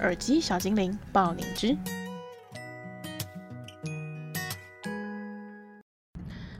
耳机小精灵爆灵芝，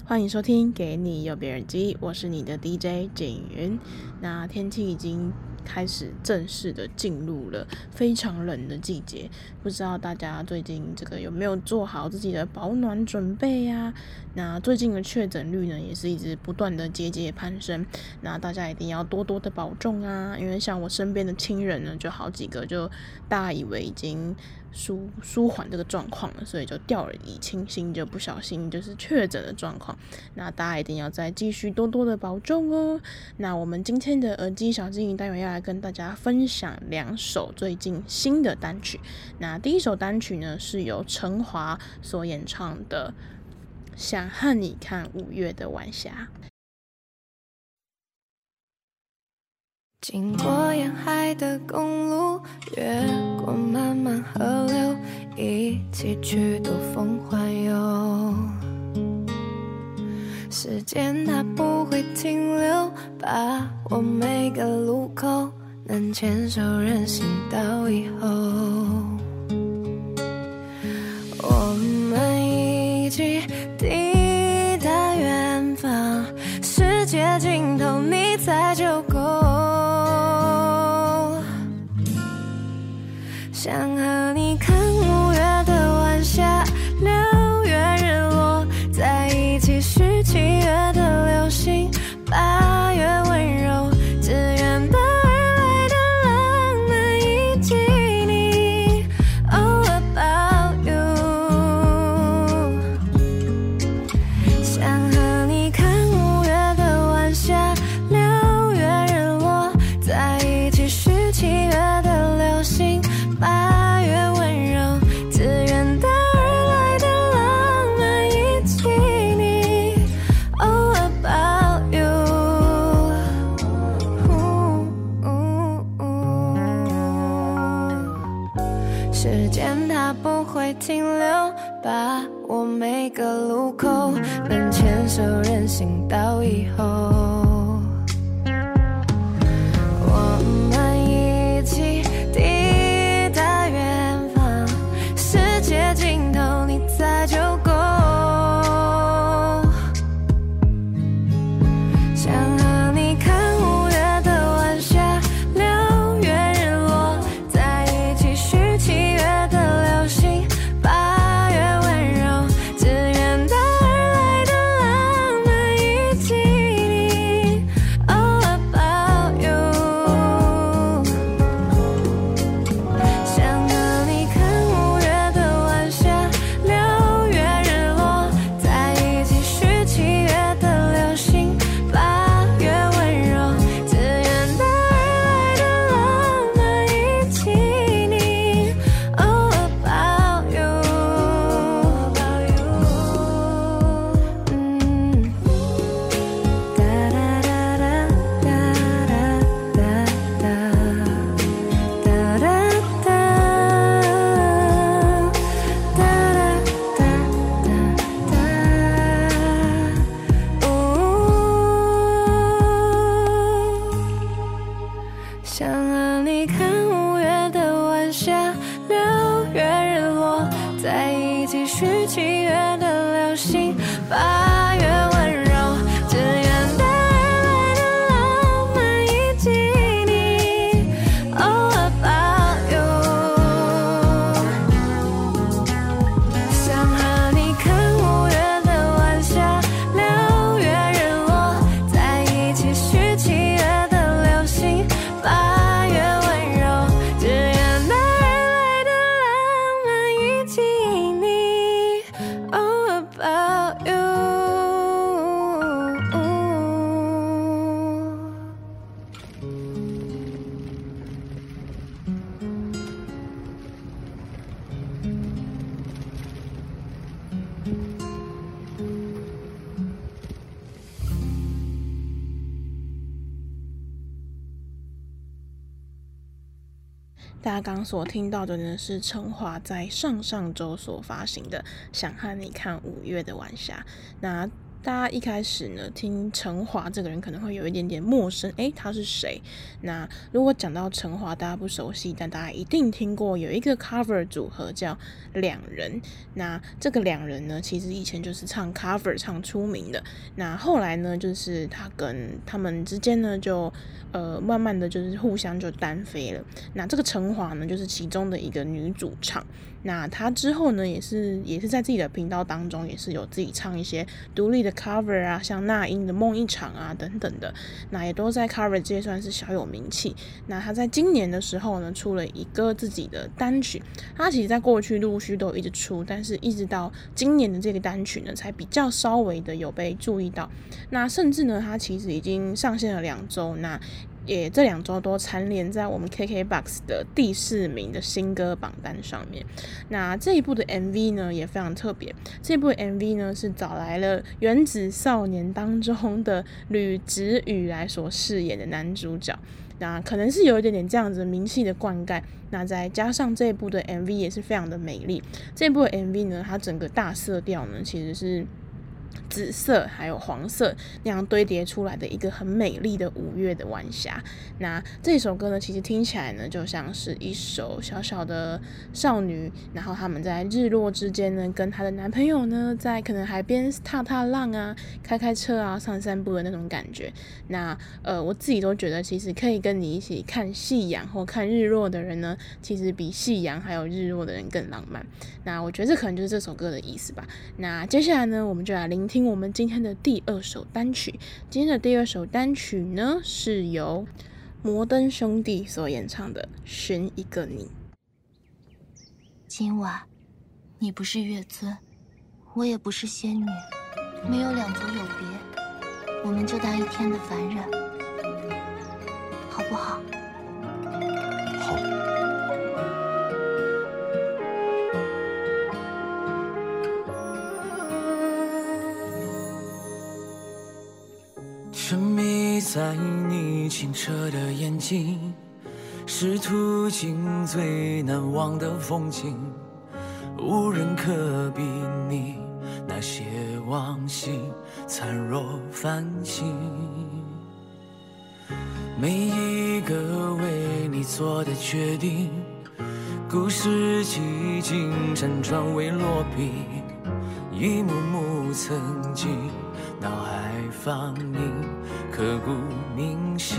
欢迎收听《给你右边耳机》，我是你的 DJ 景云。那天气已经开始正式的进入了非常冷的季节，不知道大家最近这个有没有做好自己的保暖准备呀？那最近的确诊率呢，也是一直不断的节节攀升，那大家一定要多多的保重啊！因为像我身边的亲人呢，就好几个就大以为已经。舒舒缓这个状况了，所以就掉以轻心，就不小心就是确诊的状况。那大家一定要再继续多多的保重哦。那我们今天的耳机小精灵单元要来跟大家分享两首最近新的单曲。那第一首单曲呢，是由陈华所演唱的《想和你看五月的晚霞》。经过沿海的公路，越过漫漫河流，一起去兜风环游。时间它不会停留，把握每个路口，能牵手任性到以后。大家刚所听到的呢，是陈华在上上周所发行的《想和你看五月的晚霞》。那大家一开始呢，听陈华这个人可能会有一点点陌生，诶，他是谁？那如果讲到陈华，大家不熟悉，但大家一定听过有一个 cover 组合叫两人。那这个两人呢，其实以前就是唱 cover 唱出名的。那后来呢，就是他跟他们之间呢，就呃慢慢的就是互相就单飞了。那这个陈华呢，就是其中的一个女主唱。那他之后呢，也是也是在自己的频道当中，也是有自己唱一些独立的 cover 啊，像那英的《梦一场》啊等等的，那也都在 cover 界算是小有名气。那他在今年的时候呢，出了一个自己的单曲，他其实在过去陆续都一直出，但是一直到今年的这个单曲呢，才比较稍微的有被注意到。那甚至呢，他其实已经上线了两周，那。也这两周都蝉联在我们 KKBOX 的第四名的新歌榜单上面。那这一部的 MV 呢，也非常特别。这部 MV 呢，是找来了《原子少年》当中的吕子宇来所饰演的男主角。那可能是有一点点这样子名气的灌溉。那再加上这一部的 MV 也是非常的美丽。这部 MV 呢，它整个大色调呢，其实是。紫色还有黄色那样堆叠出来的一个很美丽的五月的晚霞。那这首歌呢，其实听起来呢，就像是一首小小的少女，然后他们在日落之间呢，跟她的男朋友呢，在可能海边踏踏浪啊，开开车啊，散散步的那种感觉。那呃，我自己都觉得，其实可以跟你一起看夕阳或看日落的人呢，其实比夕阳还有日落的人更浪漫。那我觉得这可能就是这首歌的意思吧。那接下来呢，我们就来聆听。我们今天的第二首单曲，今天的第二首单曲呢，是由摩登兄弟所演唱的《寻一个你》。今晚，你不是月尊，我也不是仙女，没有两族有别，我们就当一天的凡人，好不好？在你清澈的眼睛，是途经最难忘的风景，无人可比拟那些往昔灿若繁星。每一个为你做的决定，故事几经辗转未落笔，一幕幕曾经脑海放映。刻骨铭心，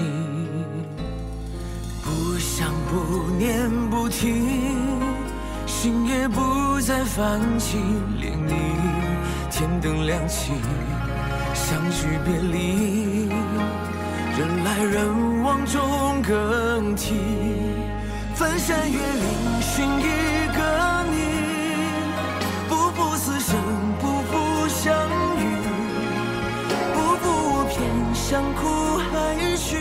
不想不念不听，心也不再泛起涟漪。天灯亮起，相聚别离，人来人往中更替。翻山越岭寻一个你，不负此生。不负相哭还去，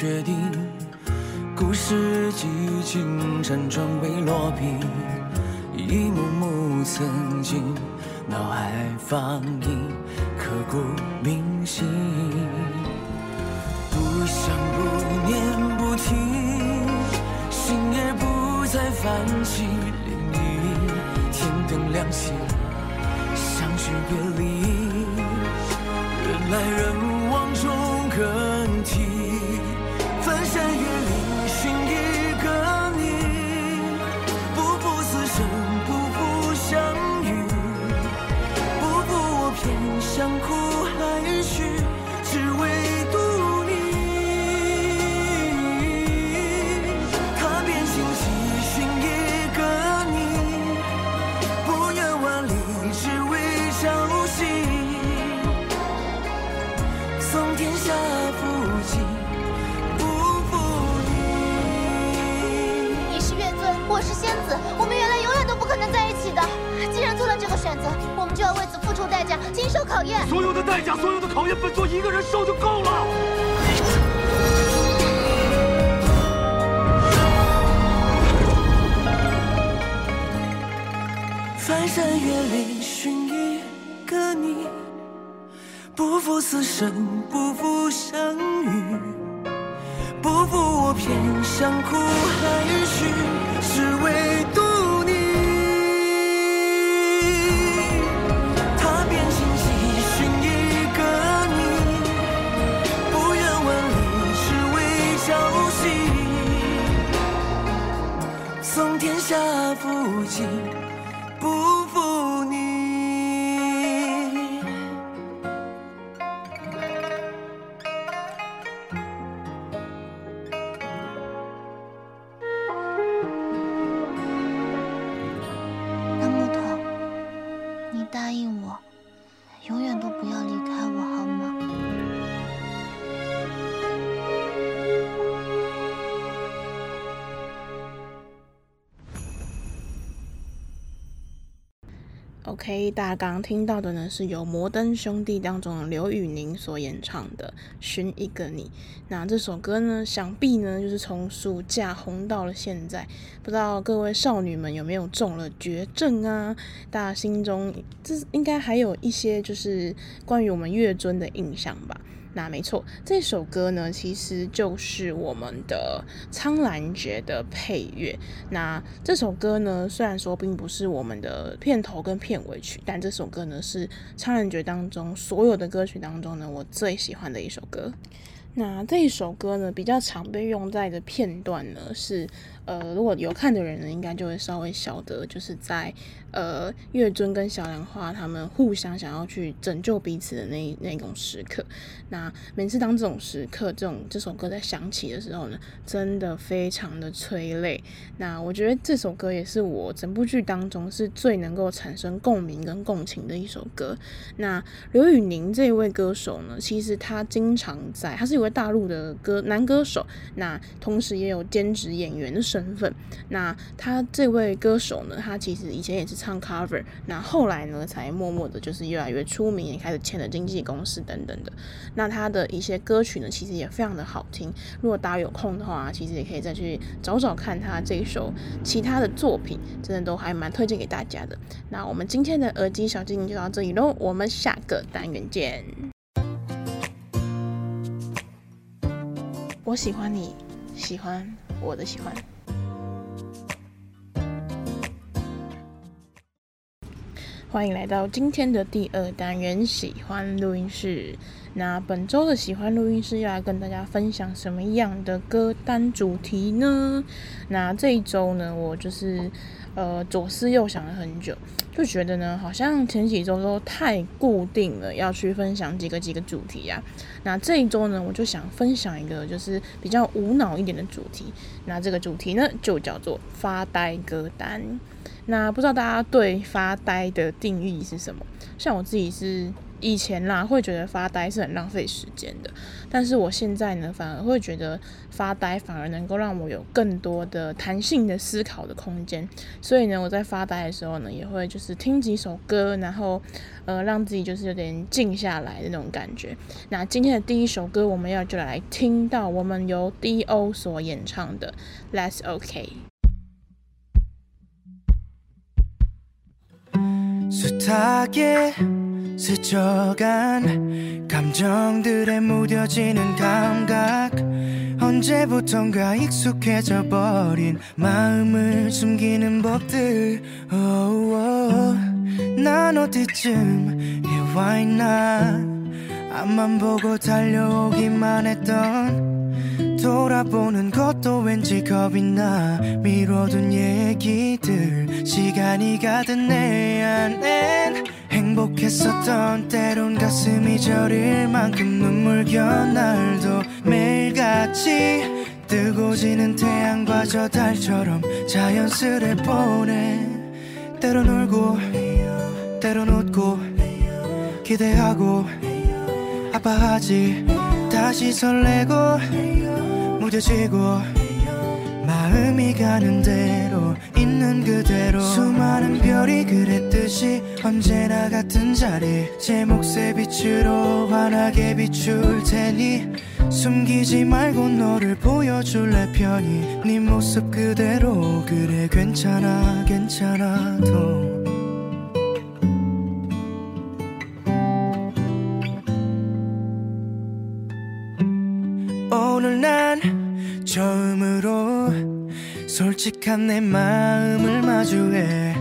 决定，故事几经辗转未落笔，一幕幕曾经脑海放映，刻骨铭子，我们原来永远都不可能在一起的。既然做了这个选择，我们就要为此付出代价，经受考验。所有的代价，所有的考验，本座一个人受就够了。翻山越岭寻一个你，不负此生，不负相遇。不负我偏向苦海寻。大家刚刚听到的呢，是由摩登兄弟当中刘宇宁所演唱的《寻一个你》。那这首歌呢，想必呢就是从暑假红到了现在。不知道各位少女们有没有中了绝症啊？大家心中这应该还有一些就是关于我们月尊的印象吧。那没错，这首歌呢，其实就是我们的《苍兰诀》的配乐。那这首歌呢，虽然说并不是我们的片头跟片尾曲，但这首歌呢，是《苍兰诀》当中所有的歌曲当中呢，我最喜欢的一首歌。那这一首歌呢，比较常被用在的片段呢，是呃，如果有看的人呢，应该就会稍微晓得，就是在。呃，月尊跟小兰花他们互相想要去拯救彼此的那那种时刻，那每次当这种时刻，这种这首歌在响起的时候呢，真的非常的催泪。那我觉得这首歌也是我整部剧当中是最能够产生共鸣跟共情的一首歌。那刘宇宁这位歌手呢，其实他经常在，他是一位大陆的歌男歌手，那同时也有兼职演员身份。那他这位歌手呢，他其实以前也是。唱 cover，那后来呢，才默默的，就是越来越出名，也开始签了经纪公司等等的。那他的一些歌曲呢，其实也非常的好听。如果大家有空的话，其实也可以再去找找看他这一首其他的作品，真的都还蛮推荐给大家的。那我们今天的耳机小精灵就到这里喽，我们下个单元见。我喜欢你，喜欢我的喜欢。欢迎来到今天的第二单元喜欢录音室。那本周的喜欢录音室要来跟大家分享什么样的歌单主题呢？那这一周呢，我就是呃左思右想了很久，就觉得呢，好像前几周都太固定了，要去分享几个几个主题啊。那这一周呢，我就想分享一个就是比较无脑一点的主题。那这个主题呢，就叫做发呆歌单。那不知道大家对发呆的定义是什么？像我自己是以前啦，会觉得发呆是很浪费时间的，但是我现在呢，反而会觉得发呆反而能够让我有更多的弹性的思考的空间。所以呢，我在发呆的时候呢，也会就是听几首歌，然后呃，让自己就是有点静下来的那种感觉。那今天的第一首歌，我们要就来听到我们由 D.O 所演唱的《That's OK》。 숱하게 스쳐간 감정들에 무뎌지는 감각. 언제부턴가 익숙해져 버린 마음을 숨기는 법들. Oh, oh. 난 어디쯤 와 있나. 앞만 보고 달려오기만 했던 돌아보는 것도 왠지 겁이 나. 미뤄둔 얘기들 시간이 가든 내 안엔 행복했었던 때론 가슴이 저릴 만큼 눈물겨 날도 매일같이 뜨고 지는 태양과 저 달처럼 자연스레 보내. 때론 울고 때론 웃고 기대하고 아파하지. 다시 설레고 무뎌지고 마음이 가는 대로 있는 그대로. 수많은 별이 그랬듯이 언제나 같은 자리. 제 몫의 빛으로 환하게 비출 테니 숨기지 말고 너를 보여줄래 편히. 네 모습 그대로. 그래 괜찮아 괜찮아 도 처음으로 솔직한 내 마음을 마주해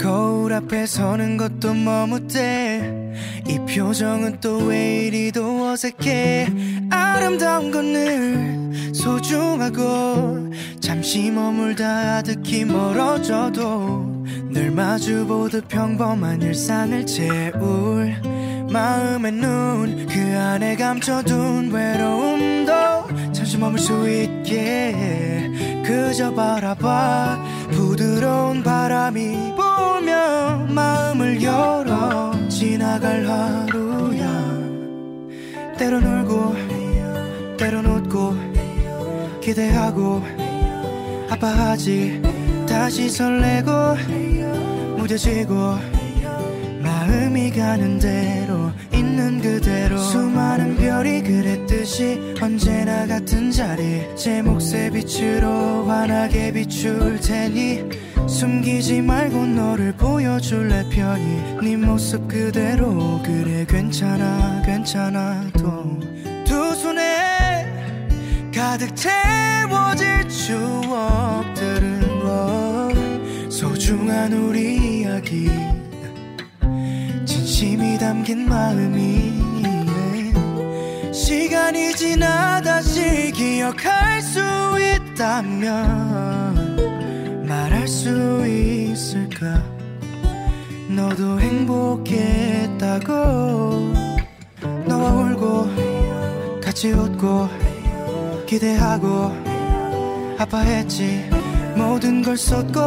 거울 앞에 서는 것도 머뭇대 이 표정은 또 왜 이리도 어색해. 아름다운 건 늘 소중하고 잠시 머물다 아득히 멀어져도 늘 마주보듯 평범한 일상을 채울 마음의 눈 그 안에 감춰둔 외로움도 잠시 머물 수 있게 그저 바라봐. 부드러운 바람이 불며 마음을 열어. 지나갈 하루야. 때론 울고 때론 웃고 기대하고. 아파하지 다시 설레고 무뎌지고. 마음이 가는 대로 있는 그대로 수많은 별이 그랬듯이 언제나 같은 자리. 제 몫의 빛으로 환하게 비출 테니 숨기지 말고 너를 보여줄래 편히? 네 모습 그대로. 그래 괜찮아 괜찮아도 두 손에 가득 채워질 추억들은 뭐 소중한 우리 이야기 진심이 담긴 마음이 시간이 지나 다시 기억할 수 있다면 말할 수 있을까? 너도 행복했다고 너와 울고 같이 웃고 기대하고 아파했지. 모든 걸 쏟고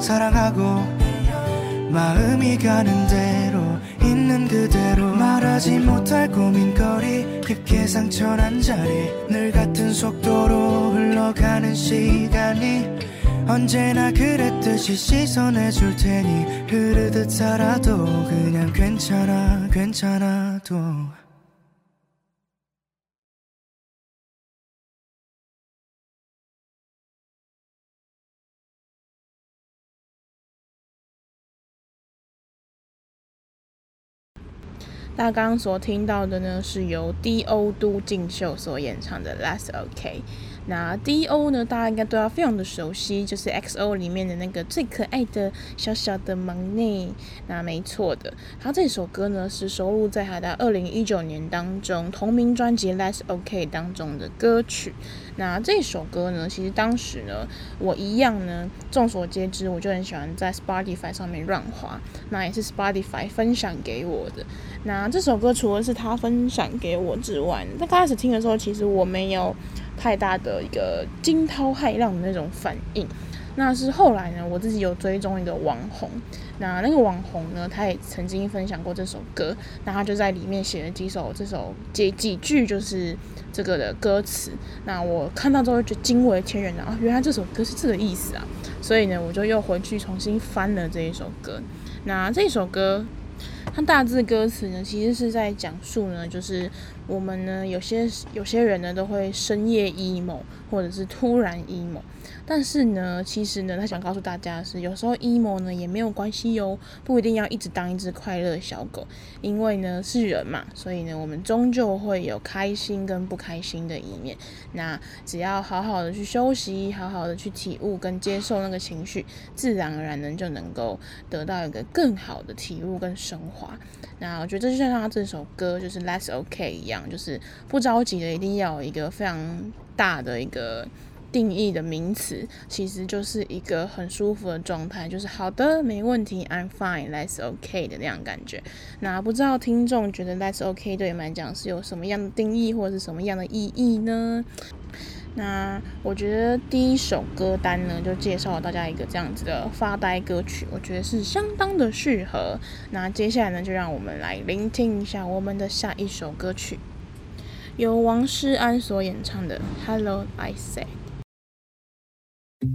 사랑하고 마음이 가는 대로 있는 그대로 말하지 못할 고민거리 깊게 상처난 자리 늘 같은 속도로 흘러가는 시간이 언제나 그랬듯이 씻어내 줄 테니 흐르듯 살아도 그냥 괜찮아 괜찮아도 大家刚刚所听到的呢，是由 D.O. 都敬秀所演唱的《That's OK》。那 D.O. 呢，大家应该都要非常的熟悉，就是 X.O 里面的那个最可爱的小小的忙内。那没错的，他这首歌呢是收录在他的二零一九年当中同名专辑《That's OK》当中的歌曲。那这首歌呢，其实当时呢，我一样呢，众所皆知，我就很喜欢在 Spotify 上面乱滑，那也是 Spotify 分享给我的。那这首歌除了是他分享给我之外，在开始听的时候，其实我没有太大的一个惊涛骇浪的那种反应。那是后来呢，我自己有追踪一个网红，那那个网红呢，他也曾经分享过这首歌，那他就在里面写了几首这首几几句就是这个的歌词。那我看到之后就惊为天人啊，原来这首歌是这个意思啊！所以呢，我就又回去重新翻了这一首歌。那这首歌。它大致歌词呢，其实是在讲述呢，就是我们呢，有些有些人呢，都会深夜 emo，或者是突然 emo。但是呢，其实呢，他想告诉大家的是，有时候 emo 呢也没有关系哟，不一定要一直当一只快乐小狗，因为呢是人嘛，所以呢我们终究会有开心跟不开心的一面。那只要好好的去休息，好好的去体悟跟接受那个情绪，自然而然呢就能够得到一个更好的体悟跟升华。那我觉得就像他这首歌就是 That's OK 一样，就是不着急的一定要有一个非常大的一个。定义的名词其实就是一个很舒服的状态，就是好的，没问题，I'm fine，that's okay 的那样感觉。那不知道听众觉得 that's okay 对你们来讲是有什么样的定义或者是什么样的意义呢？那我觉得第一首歌单呢，就介绍了大家一个这样子的发呆歌曲，我觉得是相当的适合。那接下来呢，就让我们来聆听一下我们的下一首歌曲，由王诗安所演唱的《Hello I Say》。Hey,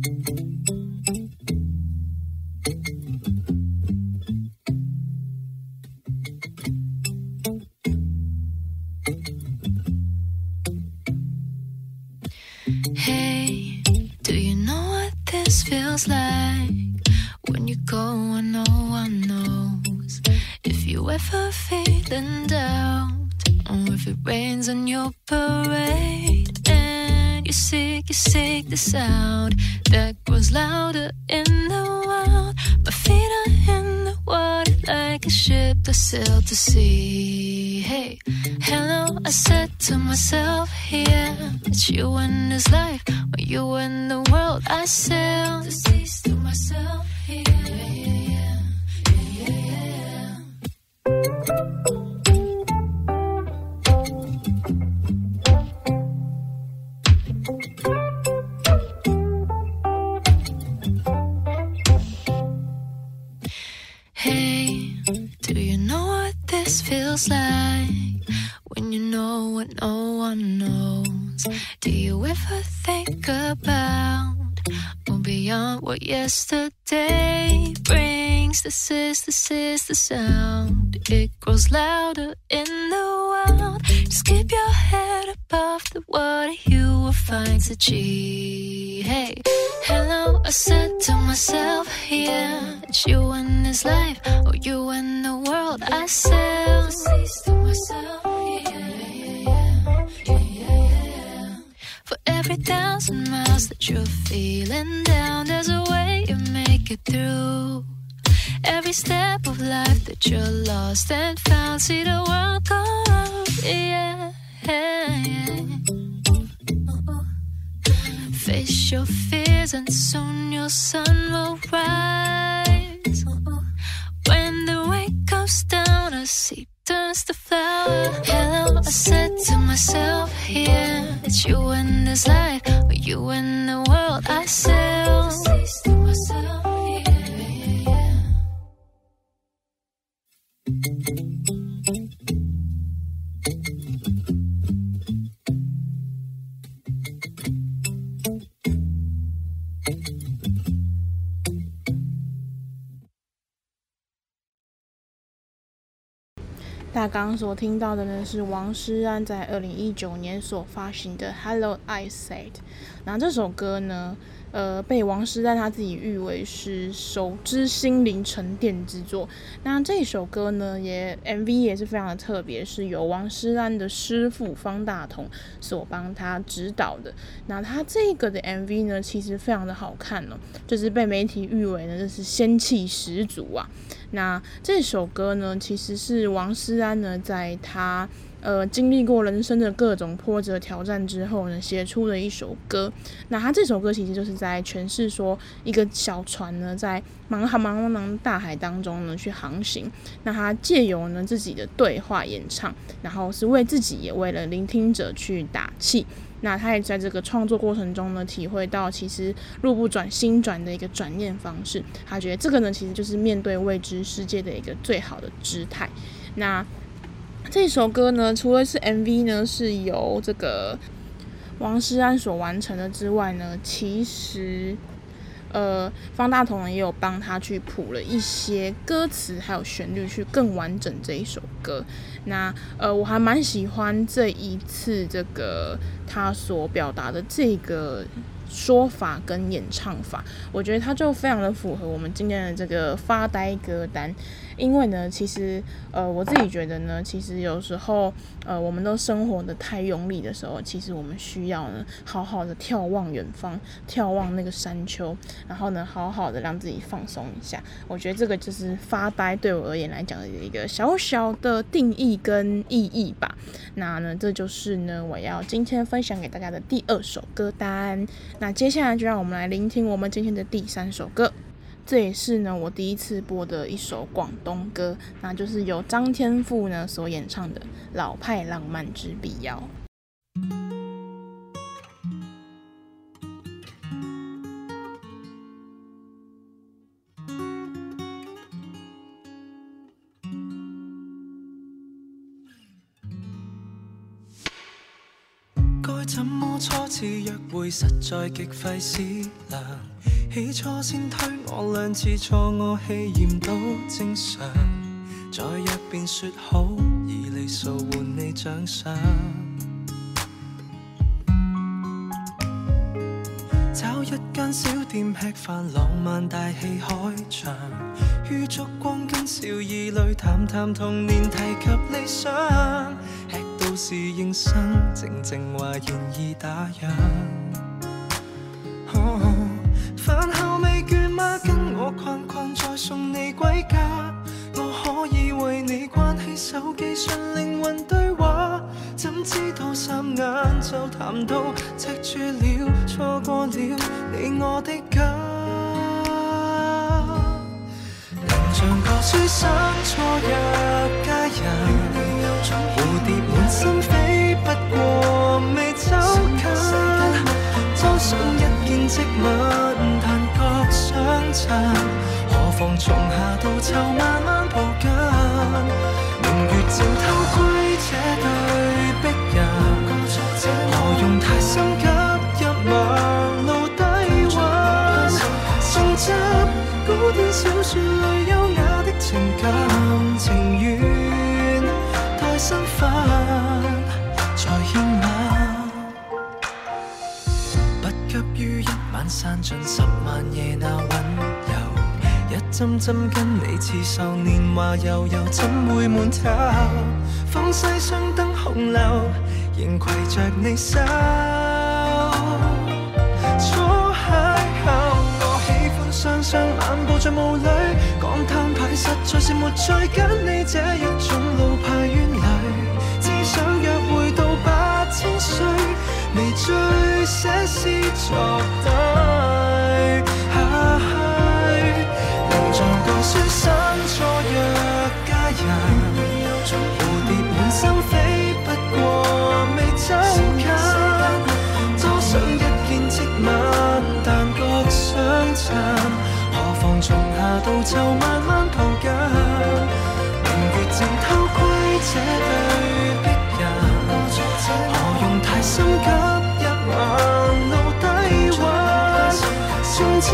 do you know what this feels like? When you go and no one knows if you ever fade in doubt, or if it rains on your parade sick, you're sick, the sound that grows louder in the wild. My feet are in the water like a ship that sailed to sea. Hey, hello, I said to myself, yeah, it's you and this life, or you and the world. I sail to cease to myself, yeah, yeah, yeah, yeah, yeah. Hey, this feels like? When you know what no one knows. Do you ever think about or beyond what yesterday brings? This is, this is the sound. It grows louder in the wild. Just keep your head above the water. You will find the G. Hey, hello, I said to myself, yeah, it's you and this life, or you and the world. I said to myself, yeah, every thousand miles that you're feeling down, there's a way you make it through. Every step of life that you're lost and found, see the world go round, yeah. Uh, uh. Face your fears and soon your sun will rise. Uh, when the rain comes down, a seed turns to flower. Hello, I said to myself, yeah, it's you in this life, or you in the world. I sail 大刚刚所听到的呢，是王诗安在二零一九年所发行的《Hello I Said》。那这首歌呢，呃，被王诗安他自己誉为是首支心灵沉淀之作。那这首歌呢，也 MV 也是非常的特别，是由王诗安的师傅方大同所帮他指导的。那他这个的 MV 呢，其实非常的好看哦，就是被媒体誉为呢，就是仙气十足啊。那这首歌呢，其实是王诗安呢，在他呃经历过人生的各种波折挑战之后呢，写出的一首歌。那他这首歌其实就是在诠释说，一个小船呢，在茫茫茫茫大海当中呢去航行。那他借由呢自己的对话演唱，然后是为自己也为了聆听者去打气。那他也在这个创作过程中呢，体会到其实路不转心转的一个转念方式。他觉得这个呢，其实就是面对未知世界的一个最好的姿态。那这首歌呢，除了是 MV 呢是由这个王诗安所完成的之外呢，其实呃方大同也有帮他去谱了一些歌词还有旋律，去更完整这一首歌。那呃我还蛮喜欢这一次这个他所表达的这个说法跟演唱法，我觉得他就非常的符合我们今天的这个发呆歌单。因为呢，其实呃，我自己觉得呢，其实有时候呃，我们都生活得太用力的时候，其实我们需要呢，好好的眺望远方，眺望那个山丘，然后呢，好好的让自己放松一下。我觉得这个就是发呆对我而言来讲的一个小小的定义跟意义吧。那呢，这就是呢，我要今天分享给大家的第二首歌单。那接下来就让我们来聆听我们今天的第三首歌。这也是呢，我第一次播的一首广东歌，那就是由张天赋呢所演唱的《老派浪漫之必要》。初次约会，实在极费思量。起初先推我两次错，我气焰都正常。在约便说好，以礼数换你奖赏。找一间小店吃饭，浪漫大戏开场，于烛光跟笑意里谈谈童年，提及理想，是应生，静静话愿意打烊。饭后未倦吗？跟我困困再送你归家，我可以为你关起手机，纯灵魂对话。怎知道霎眼就谈到赤柱了，错过了你我的家。能像个书生错约佳人，蝴蝶满心飞，不过未走近。多想一见即吻，但觉相衬。何妨从夏到秋慢慢抱紧，明月正偷窥这对璧人。何用太心急，一晚露低温，重执古典小说里散尽十万夜那温柔，一针针跟你刺绣年华悠悠，怎会闷透？风西双灯红楼。仍携着你手，初邂逅，我喜欢双双漫步在雾里，讲摊牌实在是没趣，跟你这一种老派冤侣，只想约会到八千岁，微醉写诗作对，夏到秋慢慢抱紧，明月正偷窥这对璧人。何用太心急，一晚露低温。重执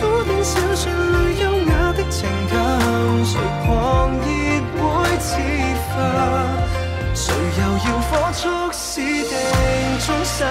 古典小说里优雅的情感，谁狂热会自焚？谁又要火速私定终身？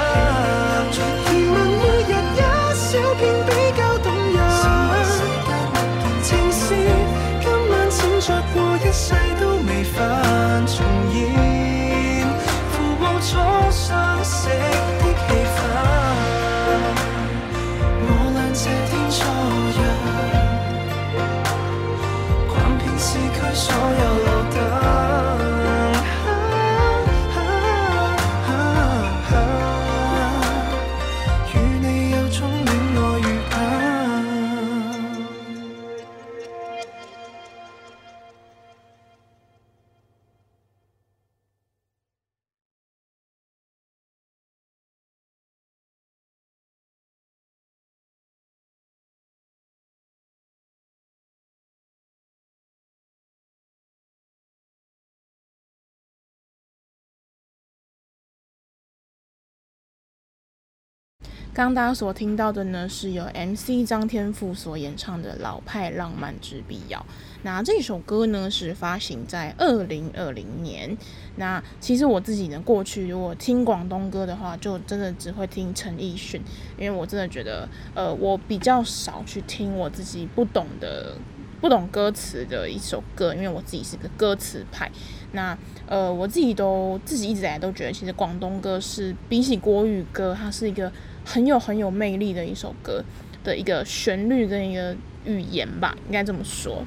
刚大家所听到的呢，是由 MC 张天赋所演唱的《老派浪漫之必要》。那这首歌呢，是发行在二零二零年。那其实我自己呢，过去如果听广东歌的话，就真的只会听陈奕迅，因为我真的觉得，呃，我比较少去听我自己不懂的、不懂歌词的一首歌，因为我自己是个歌词派。那呃，我自己都自己一直以来都觉得，其实广东歌是比起国语歌，它是一个。很有很有魅力的一首歌的一个旋律跟一个语言吧，应该这么说。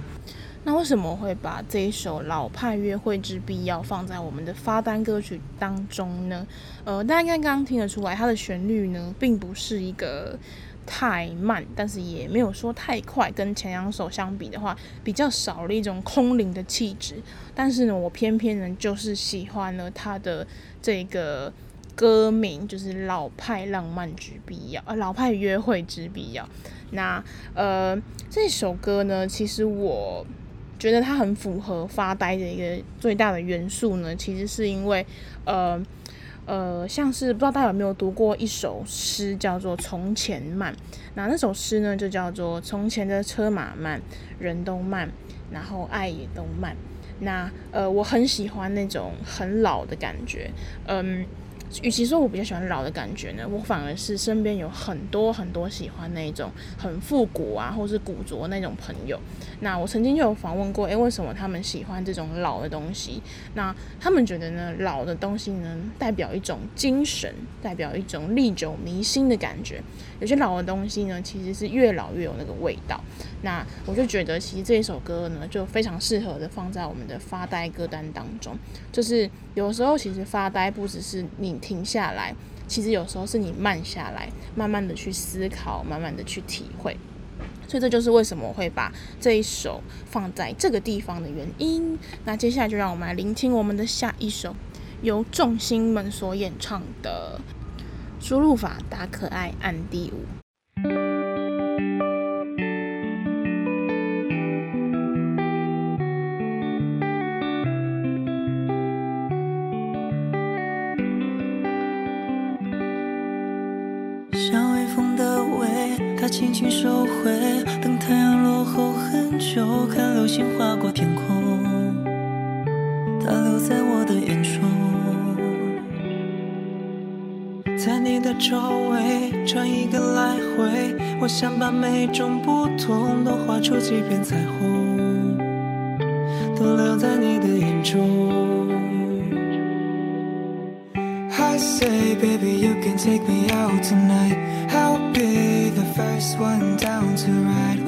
那为什么会把这一首《老派约会之必要》放在我们的发单歌曲当中呢？呃，大家应该刚刚听得出来，它的旋律呢，并不是一个太慢，但是也没有说太快。跟前两首相比的话，比较少了一种空灵的气质。但是呢，我偏偏呢，就是喜欢了它的这个。歌名就是《老派浪漫之必要》，呃，《老派约会之必要》。那呃，这首歌呢，其实我觉得它很符合发呆的一个最大的元素呢，其实是因为呃呃，像是不知道大家有没有读过一首诗，叫做《从前慢》。那那首诗呢，就叫做“从前的车马慢，人都慢，然后爱也都慢”。那呃，我很喜欢那种很老的感觉，嗯。与其说我比较喜欢老的感觉呢，我反而是身边有很多很多喜欢那种很复古啊，或是古着那种朋友。那我曾经就有访问过，诶，为什么他们喜欢这种老的东西？那他们觉得呢，老的东西呢，代表一种精神，代表一种历久弥新的感觉。有些老的东西呢，其实是越老越有那个味道。那我就觉得，其实这一首歌呢，就非常适合的放在我们的发呆歌单当中。就是有时候，其实发呆不只是你停下来，其实有时候是你慢下来，慢慢的去思考，慢慢的去体会。所以这就是为什么我会把这一首放在这个地方的原因。那接下来就让我们来聆听我们的下一首，由众星们所演唱的《输入法打可爱按第五》。像微风的尾，它轻轻收回，等太阳落后很久，看流星划过天空，它留在我的眼中，周围转一个来回，我想把每种不同都画出几片彩虹，都留在你的眼中。I say baby you can take me out tonight, I'll be the first one down to ride.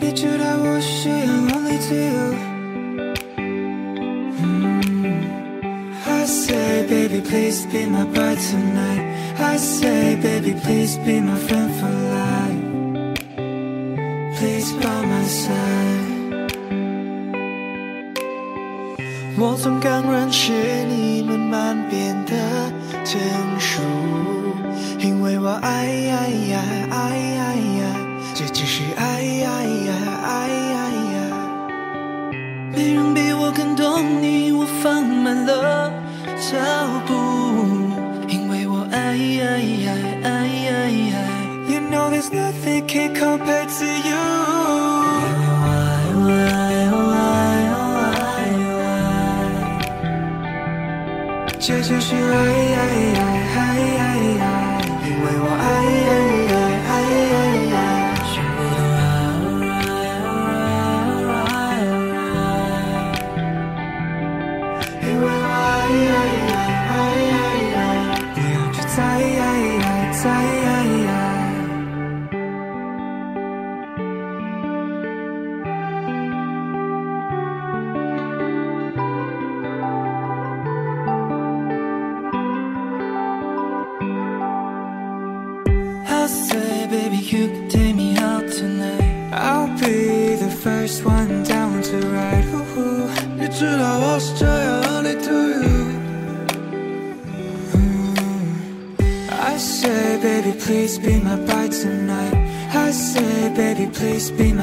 你知道我需要 only to you. Mm. I say baby please be my bride tonight. I say baby please be my friend for life. Please by my side. 我总刚认识你，慢慢变得成熟，因为我爱呀呀爱呀呀，这只是爱呀呀爱呀呀，没人比我更懂你，我放慢了脚步，nothing can compare to you。这就是爱，爱，爱，爱，爱，爱，因为我爱。 place be.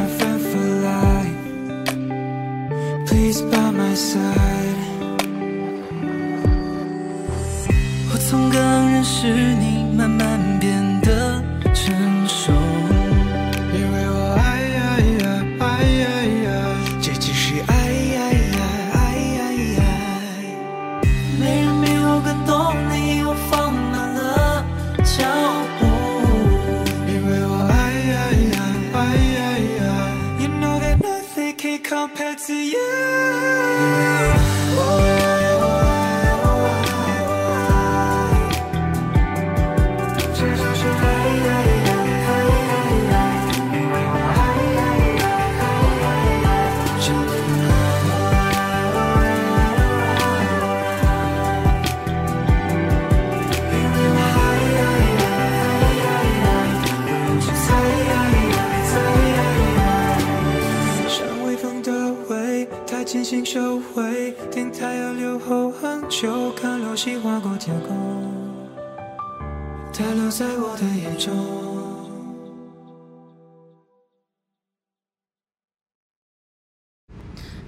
再留在我的眼中。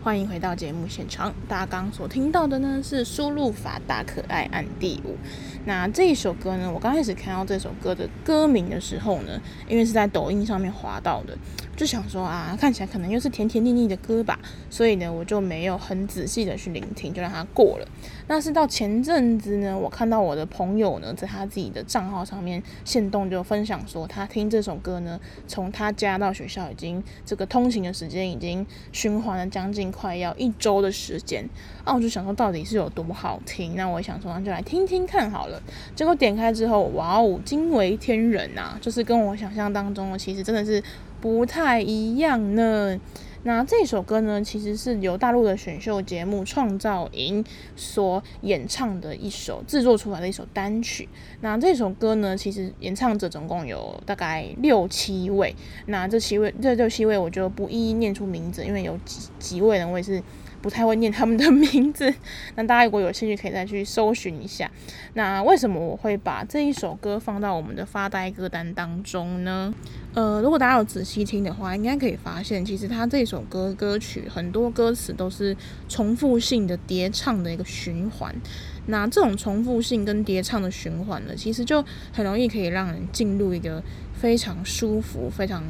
欢迎回到节目现场，大家刚所听到的呢是《输入法大可爱案》第五。那这一首歌呢，我刚开始看到这首歌的歌名的时候呢，因为是在抖音上面滑到的，就想说啊，看起来可能又是甜甜腻腻的歌吧，所以呢，我就没有很仔细的去聆听，就让它过了。那是到前阵子呢，我看到我的朋友呢，在他自己的账号上面现动就分享说，他听这首歌呢，从他家到学校已经这个通勤的时间已经循环了将近。快要一周的时间，啊，我就想说到底是有多么好听，那我想说那就来听听看好了。结果点开之后，哇哦，惊为天人呐、啊！就是跟我想象当中的其实真的是不太一样呢。那这首歌呢，其实是由大陆的选秀节目《创造营》所演唱的一首制作出来的一首单曲。那这首歌呢，其实演唱者总共有大概六七位。那这七位，这六七位我就不一一念出名字，因为有几几位呢我也是不太会念他们的名字。那大家如果有兴趣，可以再去搜寻一下。那为什么我会把这一首歌放到我们的发呆歌单当中呢？呃，如果大家有仔细听的话，应该可以发现，其实他这首歌歌曲很多歌词都是重复性的叠唱的一个循环。那这种重复性跟叠唱的循环呢，其实就很容易可以让人进入一个非常舒服、非常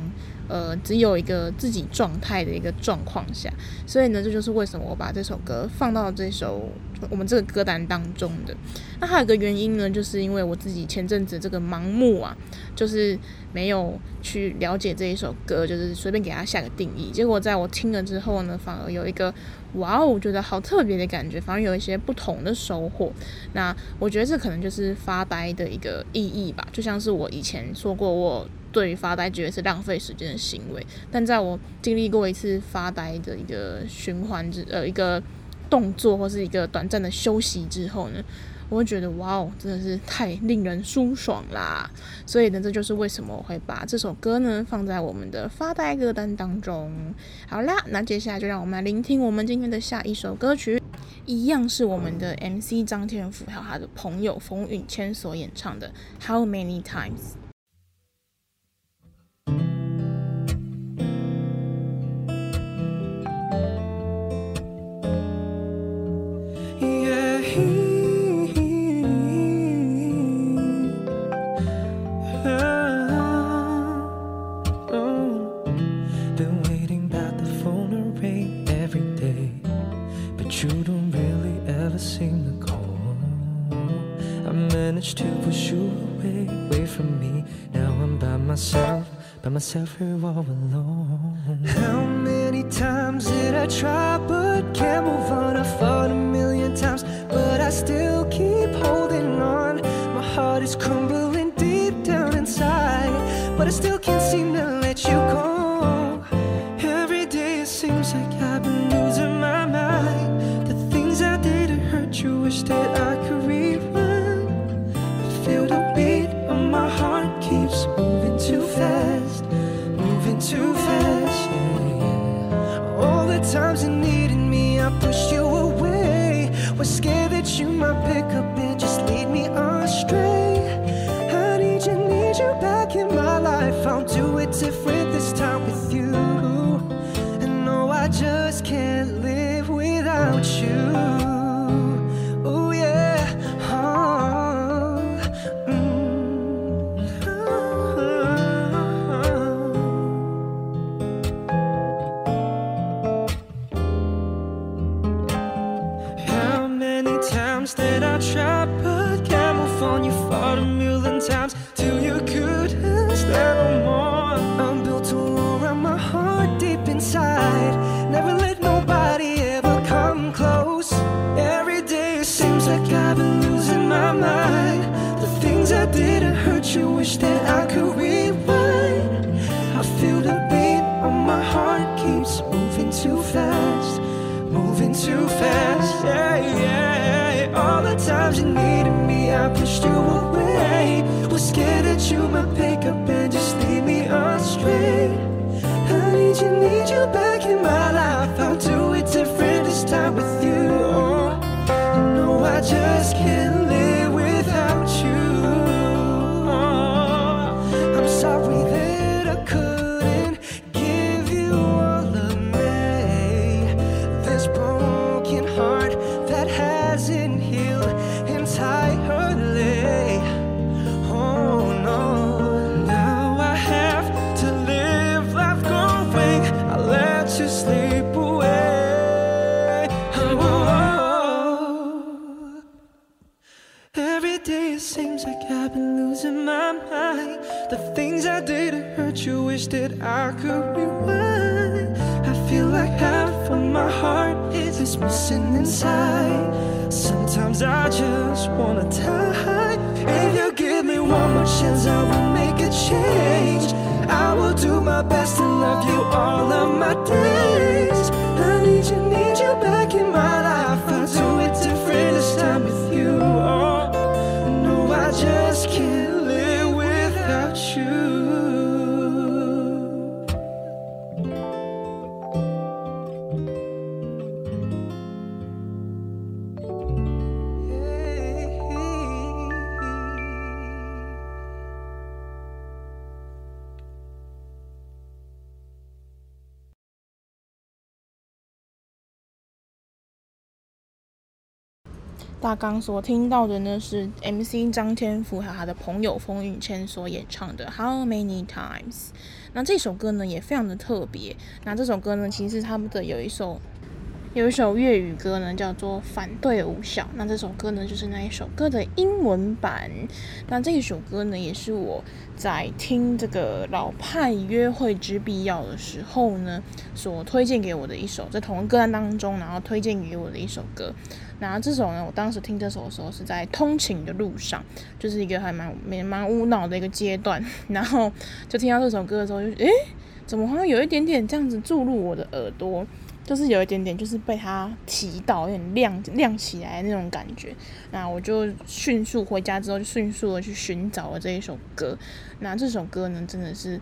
呃只有一个自己状态的一个状况下。所以呢，这就是为什么我把这首歌放到这首我们这个歌单当中的。那还有一个原因呢，就是因为我自己前阵子这个盲目啊，就是。没有去了解这一首歌，就是随便给它下个定义。结果在我听了之后呢，反而有一个哇哦，我觉得好特别的感觉，反而有一些不同的收获。那我觉得这可能就是发呆的一个意义吧。就像是我以前说过，我对于发呆觉得是浪费时间的行为，但在我经历过一次发呆的一个循环之呃一个动作或是一个短暂的休息之后呢，我会觉得哇哦，真的是太令人舒爽啦！所以呢，这就是为什么我会把这首歌呢放在我们的发呆歌单当中。好啦，那接下来就让我们来聆听我们今天的下一首歌曲，一样是我们的 MC 张天赋还有他的朋友冯允谦所演唱的《How Many Times》。to push you away, away from me. Now I'm by myself, by myself here all alone. How many times did I try but can't move on? I fought a million times, but I still keep holding on. My heart is crumbling. 刚刚所听到的呢是 MC 张天赋和他的朋友冯允谦所演唱的《How Many Times》。那这首歌呢也非常的特别。那这首歌呢其实他们的有一首有一首粤语歌呢叫做《反对无效》。那这首歌呢就是那一首歌的英文版。那这一首歌呢也是我在听这个老派约会之必要的时候呢所推荐给我的一首，在同个歌单当中，然后推荐给我的一首歌。然后这首呢，我当时听这首的时候是在通勤的路上，就是一个还蛮蛮蛮无脑的一个阶段。然后就听到这首歌的时候就，就诶，怎么好像有一点点这样子注入我的耳朵，就是有一点点就是被他提到，有点亮亮起来那种感觉。那我就迅速回家之后，就迅速的去寻找了这一首歌。那这首歌呢，真的是。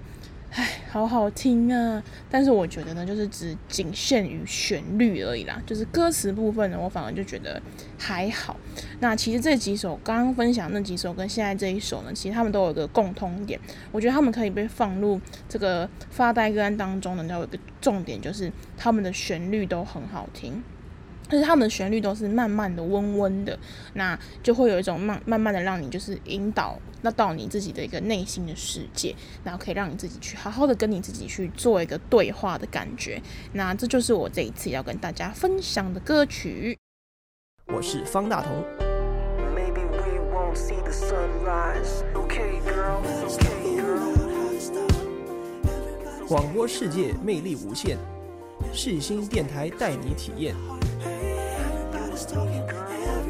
唉，好好听啊！但是我觉得呢，就是只仅限于旋律而已啦。就是歌词部分呢，我反而就觉得还好。那其实这几首刚刚分享那几首跟现在这一首呢，其实他们都有一个共通点。我觉得他们可以被放入这个发呆歌单当中呢，有一个重点就是他们的旋律都很好听。但是他们的旋律都是慢慢的、温温的，那就会有一种慢慢慢的让你就是引导那到你自己的一个内心的世界，然后可以让你自己去好好的跟你自己去做一个对话的感觉。那这就是我这一次要跟大家分享的歌曲。我是方大同。广播世界魅力无限，世新电台带你体验。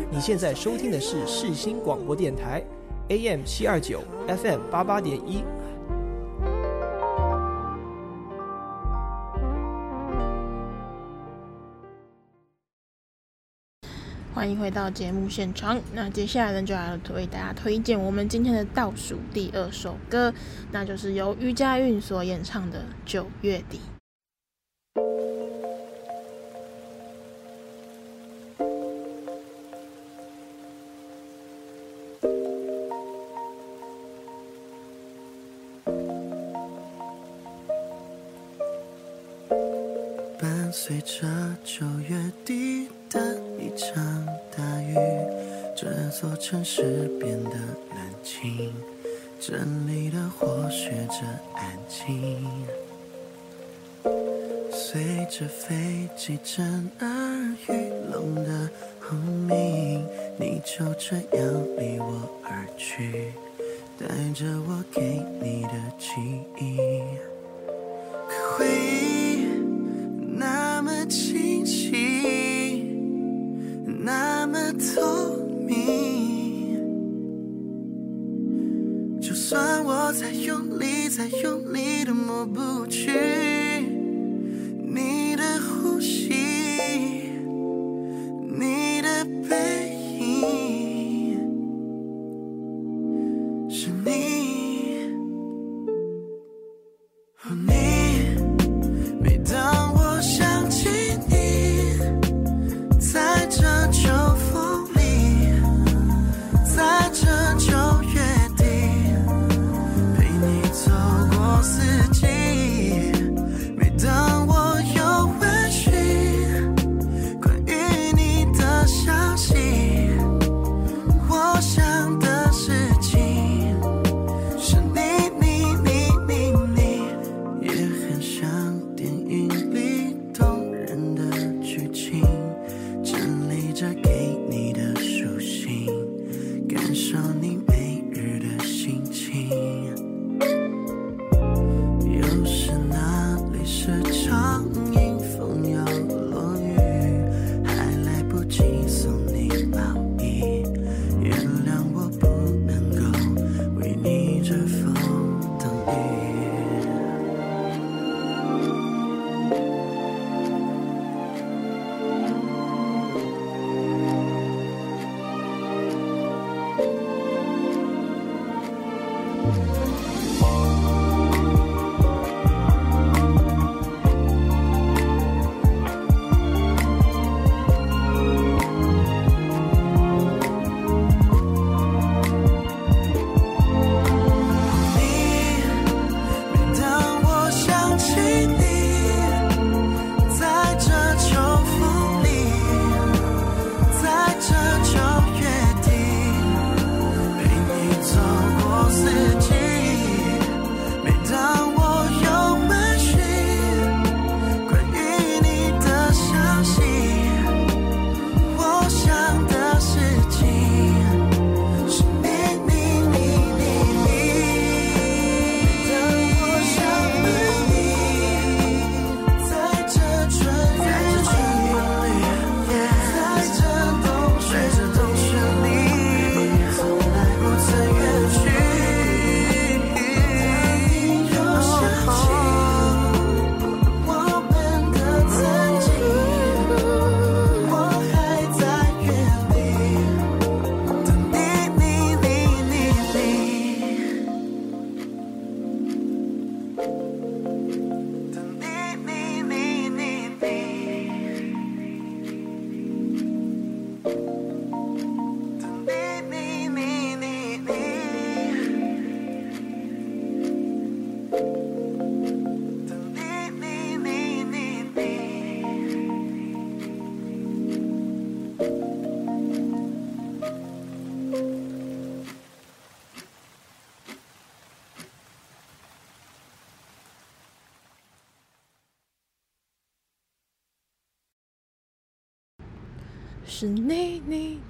你现在收听的是世新广播电台，AM 七二九，FM 八八点一。欢迎回到节目现场。那接下来呢，就来为大家推荐我们今天的倒数第二首歌，那就是由余佳运所演唱的《九月底》。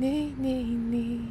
你你你，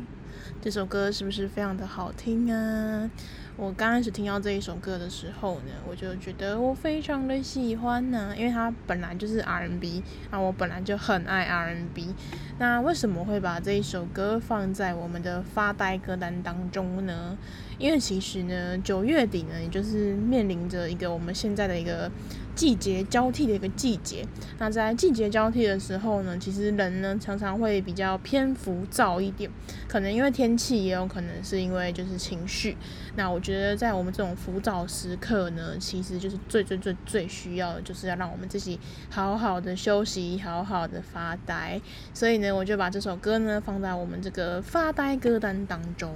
这首歌是不是非常的好听啊？我刚开始听到这一首歌的时候呢，我就觉得我非常的喜欢呢，因为它本来就是 R&B，那，我本来就很爱 R&B。那为什么会把这一首歌放在我们的发呆歌单当中呢？因为其实呢，九月底呢，也就是面临着一个我们现在的一个。季节交替的一个季节，那在季节交替的时候呢，其实人呢常常会比较偏浮躁一点，可能因为天气，也有可能是因为就是情绪。那我觉得在我们这种浮躁时刻呢，其实就是最最最最需要的，就是要让我们自己好好的休息，好好的发呆。所以呢，我就把这首歌呢放在我们这个发呆歌单当中。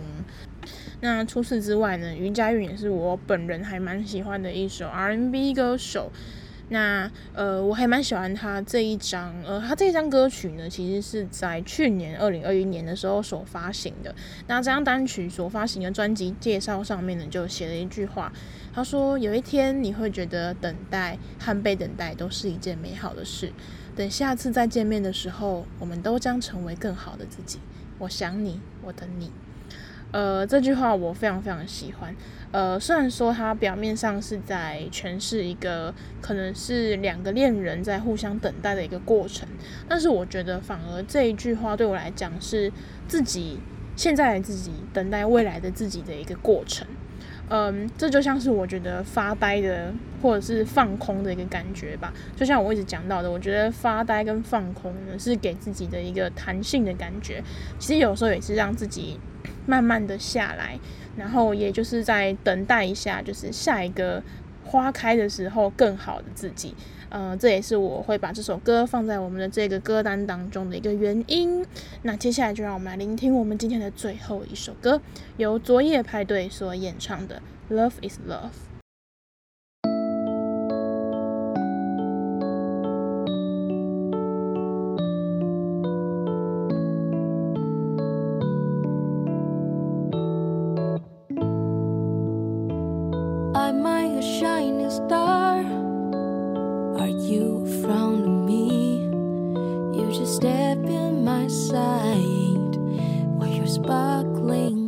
那除此之外呢，于佳韵也是我本人还蛮喜欢的一首 R&B 歌手。那呃，我还蛮喜欢他这一张，呃，他这一张歌曲呢，其实是在去年二零二一年的时候所发行的。那这张单曲所发行的专辑介绍上面呢，就写了一句话，他说：“有一天你会觉得等待和被等待都是一件美好的事。等下次再见面的时候，我们都将成为更好的自己。我想你，我等你。”呃，这句话我非常非常喜欢。呃，虽然说它表面上是在诠释一个可能是两个恋人在互相等待的一个过程，但是我觉得反而这一句话对我来讲是自己现在的自己等待未来的自己的一个过程。嗯，这就像是我觉得发呆的或者是放空的一个感觉吧。就像我一直讲到的，我觉得发呆跟放空呢是给自己的一个弹性的感觉。其实有时候也是让自己。慢慢的下来，然后也就是在等待一下，就是下一个花开的时候，更好的自己。呃，这也是我会把这首歌放在我们的这个歌单当中的一个原因。那接下来就让我们来聆听我们今天的最后一首歌，由昨夜派对所演唱的《Love Is Love》。star. Are you from me? You just step in my sight where you're sparkling.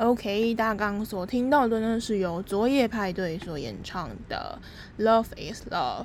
OK，大家刚刚所听到的呢，是由昨夜派对所演唱的《Love Is Love》。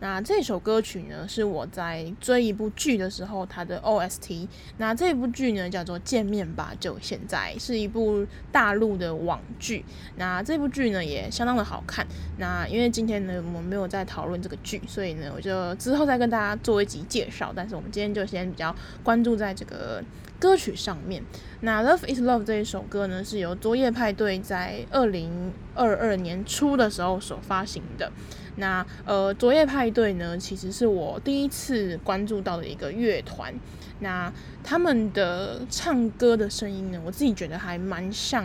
那这首歌曲呢，是我在追一部剧的时候，它的 OST。那这部剧呢，叫做《见面吧，就现在》，是一部大陆的网剧。那这部剧呢，也相当的好看。那因为今天呢，我们没有在讨论这个剧，所以呢，我就之后再跟大家做一集介绍。但是我们今天就先比较关注在这个。歌曲上面，那《Love Is Love》这一首歌呢，是由昨夜派对在二零二二年初的时候所发行的。那呃，昨夜派对呢，其实是我第一次关注到的一个乐团。那他们的唱歌的声音呢，我自己觉得还蛮像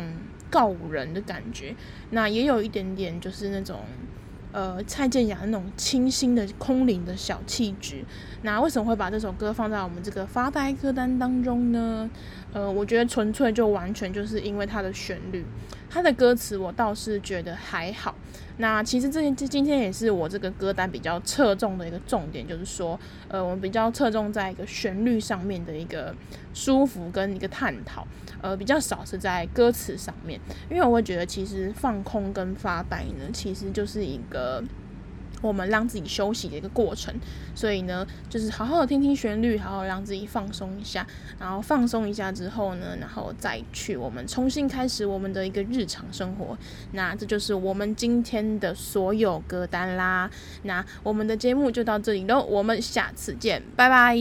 告人的感觉。那也有一点点就是那种。呃，蔡健雅那种清新的、空灵的小气质。那为什么会把这首歌放在我们这个发呆歌单当中呢？呃，我觉得纯粹就完全就是因为它的旋律，它的歌词我倒是觉得还好。那其实这这今天也是我这个歌单比较侧重的一个重点，就是说，呃，我们比较侧重在一个旋律上面的一个舒服跟一个探讨，呃，比较少是在歌词上面，因为我会觉得其实放空跟发呆呢，其实就是一个。我们让自己休息的一个过程，所以呢，就是好好的听听旋律，好好让自己放松一下，然后放松一下之后呢，然后再去我们重新开始我们的一个日常生活。那这就是我们今天的所有歌单啦。那我们的节目就到这里喽，我们下次见，拜拜。